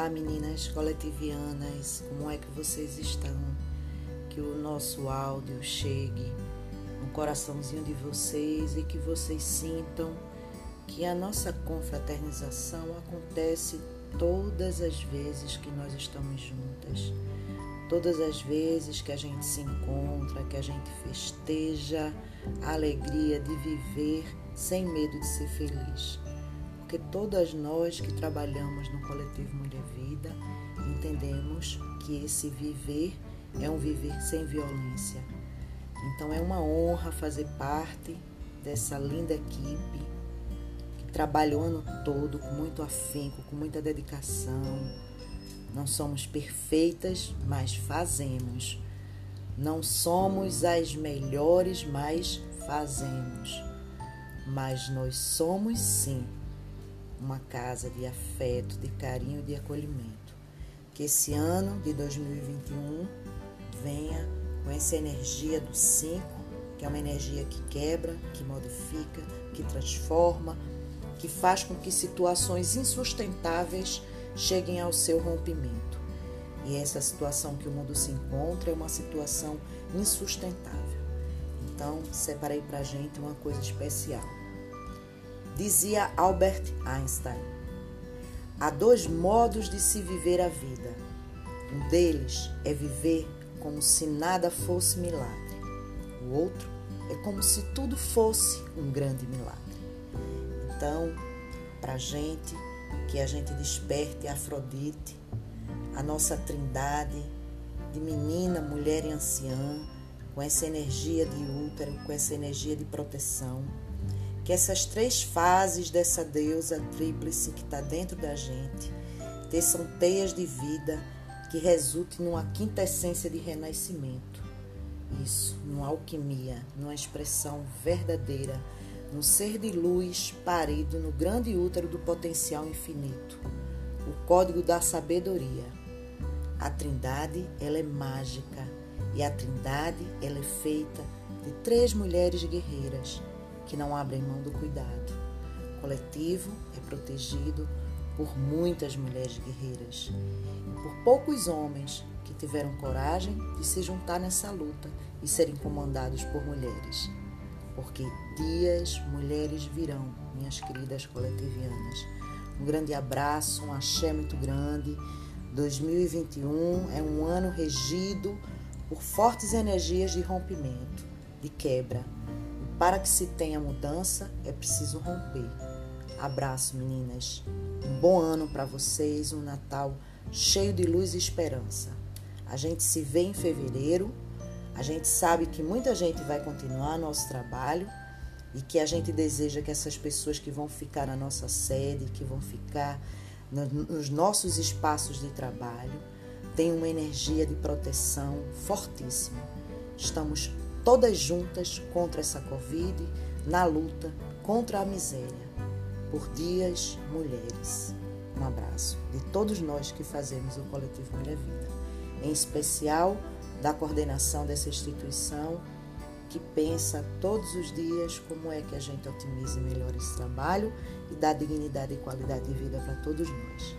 Olá, meninas coletivianas, como é que vocês estão? Que o nosso áudio chegue no coraçãozinho de vocês e que vocês sintam que a nossa confraternização acontece todas as vezes que nós estamos juntas, todas as vezes que a gente se encontra, que a gente festeja a alegria de viver sem medo de ser feliz porque todas nós que trabalhamos no coletivo Mulher Vida entendemos que esse viver é um viver sem violência. Então é uma honra fazer parte dessa linda equipe que trabalha o ano todo com muito afinco, com muita dedicação. Não somos perfeitas, mas fazemos. Não somos as melhores, mas fazemos. Mas nós somos sim uma casa de afeto, de carinho de acolhimento. Que esse ano de 2021 venha com essa energia do 5, que é uma energia que quebra, que modifica, que transforma, que faz com que situações insustentáveis cheguem ao seu rompimento. E essa situação que o mundo se encontra é uma situação insustentável. Então, separei para gente uma coisa especial Dizia Albert Einstein: há dois modos de se viver a vida. Um deles é viver como se nada fosse milagre. O outro é como se tudo fosse um grande milagre. Então, para a gente, que a gente desperte a Afrodite, a nossa trindade de menina, mulher e anciã, com essa energia de útero, com essa energia de proteção que essas três fases dessa deusa tríplice que está dentro da gente teçam teias de vida que resultem numa quinta essência de renascimento. Isso, numa alquimia, numa expressão verdadeira, num ser de luz parido no grande útero do potencial infinito, o código da sabedoria. A Trindade, ela é mágica e a Trindade, ela é feita de três mulheres guerreiras que não abrem mão do cuidado. O coletivo é protegido por muitas mulheres guerreiras e por poucos homens que tiveram coragem de se juntar nessa luta e serem comandados por mulheres. Porque dias, mulheres virão, minhas queridas coletivianas. Um grande abraço, um axé muito grande. 2021 é um ano regido por fortes energias de rompimento, de quebra, para que se tenha mudança, é preciso romper. Abraço, meninas. Um bom ano para vocês, um Natal cheio de luz e esperança. A gente se vê em fevereiro. A gente sabe que muita gente vai continuar nosso trabalho e que a gente deseja que essas pessoas que vão ficar na nossa sede, que vão ficar nos nossos espaços de trabalho, tenham uma energia de proteção fortíssima. Estamos todas juntas contra essa Covid, na luta contra a miséria. Por dias, mulheres. Um abraço de todos nós que fazemos o Coletivo Mulher Vida, em especial da coordenação dessa instituição que pensa todos os dias como é que a gente otimiza e melhora esse trabalho e dá dignidade e qualidade de vida para todos nós.